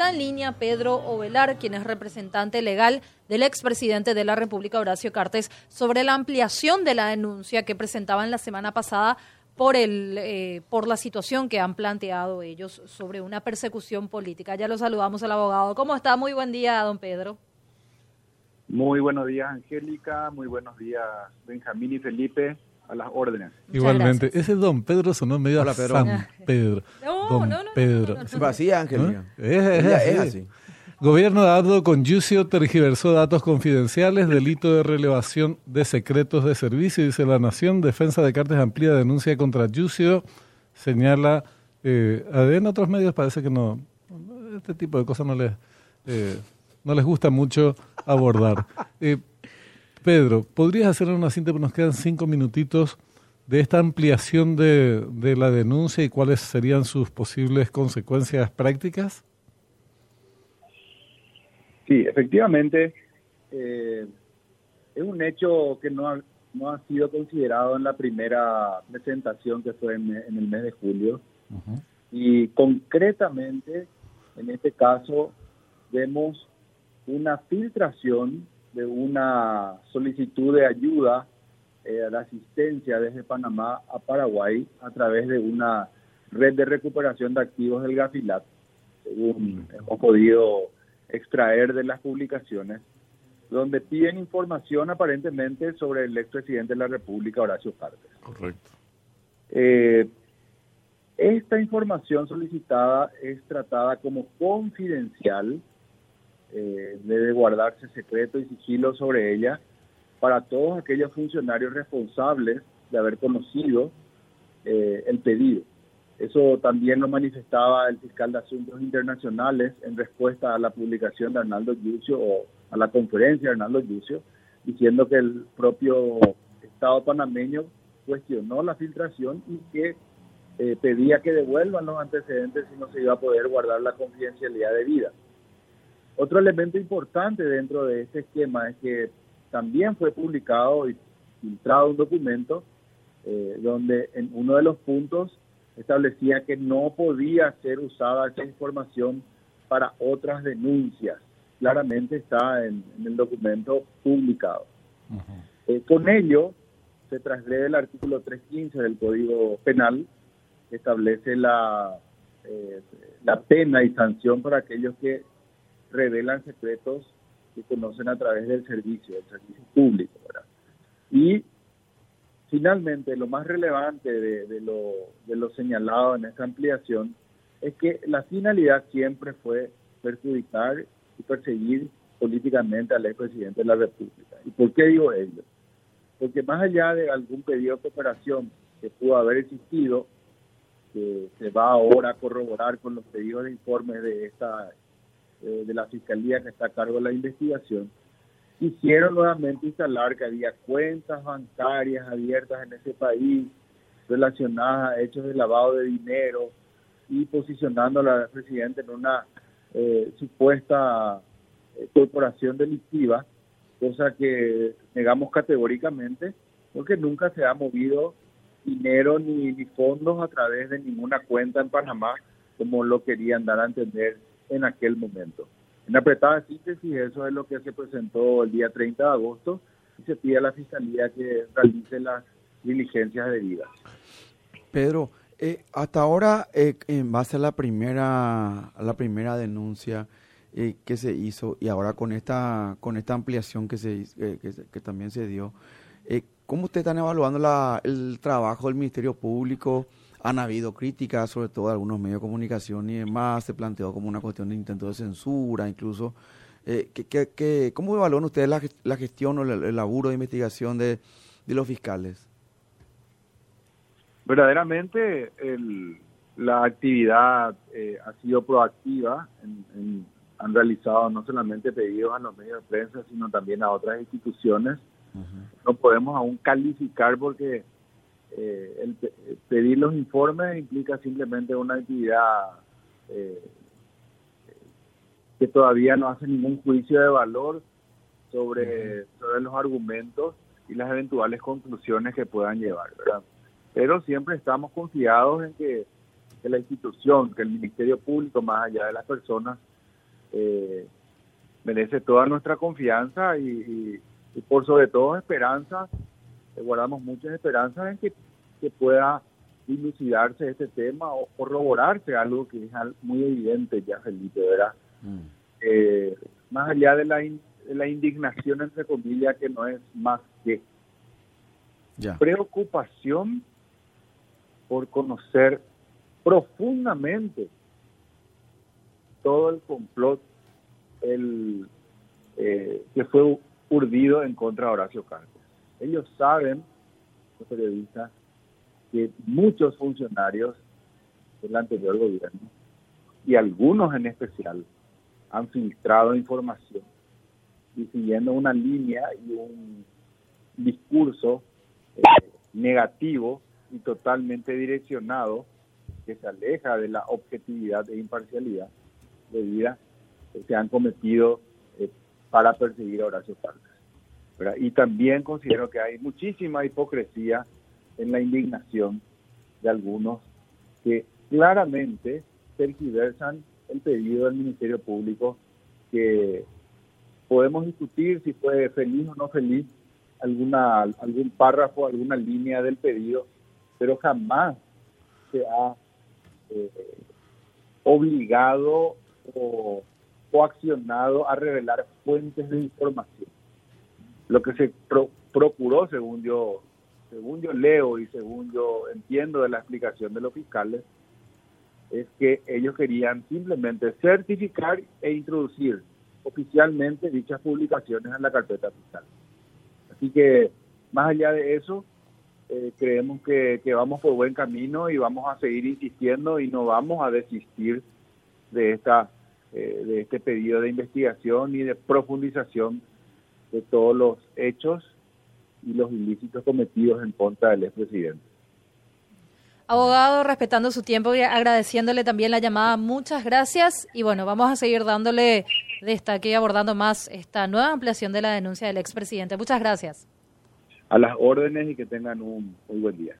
Está en línea Pedro Ovelar, quien es representante legal del expresidente de la República, Horacio Cartes, sobre la ampliación de la denuncia que presentaban la semana pasada por, el, eh, por la situación que han planteado ellos sobre una persecución política. Ya lo saludamos al abogado. ¿Cómo está? Muy buen día, don Pedro. Muy buenos días, Angélica. Muy buenos días, Benjamín y Felipe a las órdenes. Igualmente. Ese don Pedro sonó medio Hola, Pedro. San Pedro. No, don no, no, no, Pedro. Ángel. Es, así. es así. Gobierno dado con Yucio tergiversó datos confidenciales, delito de relevación de secretos de servicio, dice la Nación. Defensa de Cartes amplía denuncia contra Yucio, señala. Eh, en otros medios parece que no. Este tipo de cosas no les, eh, no les gusta mucho abordar. Eh, Pedro, ¿podrías hacer una síntesis? Nos quedan cinco minutitos de esta ampliación de, de la denuncia y cuáles serían sus posibles consecuencias prácticas. Sí, efectivamente, eh, es un hecho que no ha, no ha sido considerado en la primera presentación que fue en, en el mes de julio. Y concretamente, en este caso, vemos una filtración de una solicitud de ayuda eh, a la asistencia desde Panamá a Paraguay a través de una red de recuperación de activos del Gafilat, según hemos podido extraer de las publicaciones, donde piden información aparentemente sobre el expresidente de la República, Horacio Cartes. Correcto. Eh, esta información solicitada es tratada como confidencial, eh, debe guardarse secreto y sigilo sobre ella para todos aquellos funcionarios responsables de haber conocido eh, el pedido. Eso también lo manifestaba el fiscal de Asuntos Internacionales en respuesta a la publicación de Arnaldo Yucio o a la conferencia de Arnaldo Yucio, diciendo que el propio Estado panameño cuestionó la filtración y que eh, pedía que devuelvan los antecedentes si no se iba a poder guardar la confidencialidad debida. Otro elemento importante dentro de este esquema es que también fue publicado y filtrado un documento eh, donde en uno de los puntos establecía que no podía ser usada esa información para otras denuncias. Claramente está en, en el documento publicado. Eh, con ello, se transgrede el artículo 315 del Código Penal, que establece la, eh, la pena y sanción para aquellos que revelan secretos que conocen a través del servicio, del servicio público. ¿verdad? Y finalmente, lo más relevante de, de, lo, de lo señalado en esta ampliación es que la finalidad siempre fue perjudicar y perseguir políticamente al expresidente de la República. ¿Y por qué digo ello? Porque más allá de algún pedido de cooperación que pudo haber existido, que se va ahora a corroborar con los pedidos de informes de esta eh, de la fiscalía que está a cargo de la investigación, quisieron nuevamente instalar que había cuentas bancarias abiertas en ese país relacionadas a hechos de lavado de dinero y posicionando a la presidenta en una eh, supuesta eh, corporación delictiva, cosa que negamos categóricamente porque nunca se ha movido dinero ni, ni fondos a través de ninguna cuenta en Panamá como lo querían dar a entender en aquel momento. En apretada síntesis, eso es lo que se presentó el día 30 de agosto y se pide a la Fiscalía que realice las diligencias debidas. Pedro, eh, hasta ahora, eh, en base a la primera, a la primera denuncia eh, que se hizo y ahora con esta, con esta ampliación que, se, que, que, también se dio, eh, ¿cómo ustedes están evaluando el trabajo del Ministerio Público? han habido críticas, sobre todo de algunos medios de comunicación y demás, se planteó como una cuestión de intento de censura, incluso. Eh, que, que, ¿Cómo evalúan ustedes la, gestión o el, laburo de investigación de, los fiscales? Verdaderamente la actividad eh, ha sido proactiva, en, en, han realizado no solamente pedidos a los medios de prensa, sino también a otras instituciones. Uh -huh. No podemos aún calificar porque eh, el, el pedir los informes implica simplemente una actividad eh, que todavía no hace ningún juicio de valor sobre, sobre los argumentos y las eventuales conclusiones que puedan llevar, ¿verdad? Pero siempre estamos confiados en que, que la institución, que el Ministerio Público, más allá de las personas, eh, merece toda nuestra confianza y, por sobre todo esperanza, eh, guardamos muchas esperanzas en que, pueda dilucidarse este tema o corroborarse algo que es muy evidente ya, Felipe, ¿verdad? Mm. Eh, más allá de la, de la indignación, entre comillas, que no es más que preocupación por conocer profundamente todo el complot el, eh, que fue urdido en contra de Horacio Cartes. Ellos saben, los periodistas, que muchos funcionarios del anterior gobierno, y algunos en especial, han filtrado información y siguiendo una línea y un discurso eh, negativo y totalmente direccionado que se aleja de la objetividad e imparcialidad de vida que se han cometido eh, para perseguir a Horacio Parques. Y también considero que hay muchísima hipocresía en la indignación de algunos que claramente tergiversan el pedido del Ministerio Público que podemos discutir si fue feliz o no feliz alguna algún párrafo, alguna línea del pedido, pero jamás se ha eh, obligado o coaccionado a revelar fuentes de información. Lo que se procuró, según yo, según yo leo y según yo entiendo de la explicación de los fiscales, es que ellos querían simplemente certificar e introducir oficialmente dichas publicaciones en la carpeta fiscal. Así que, más allá de eso, eh, creemos que, que, vamos por buen camino y vamos a seguir insistiendo y no vamos a desistir de esta eh, de este pedido de investigación y de profundización de todos los hechos y los ilícitos cometidos en contra del expresidente. Abogado, respetando su tiempo y agradeciéndole también la llamada, muchas gracias. Y bueno, vamos a seguir dándole destaque y abordando más esta nueva ampliación de la denuncia del expresidente. Muchas gracias. A las órdenes y que tengan un muy buen día.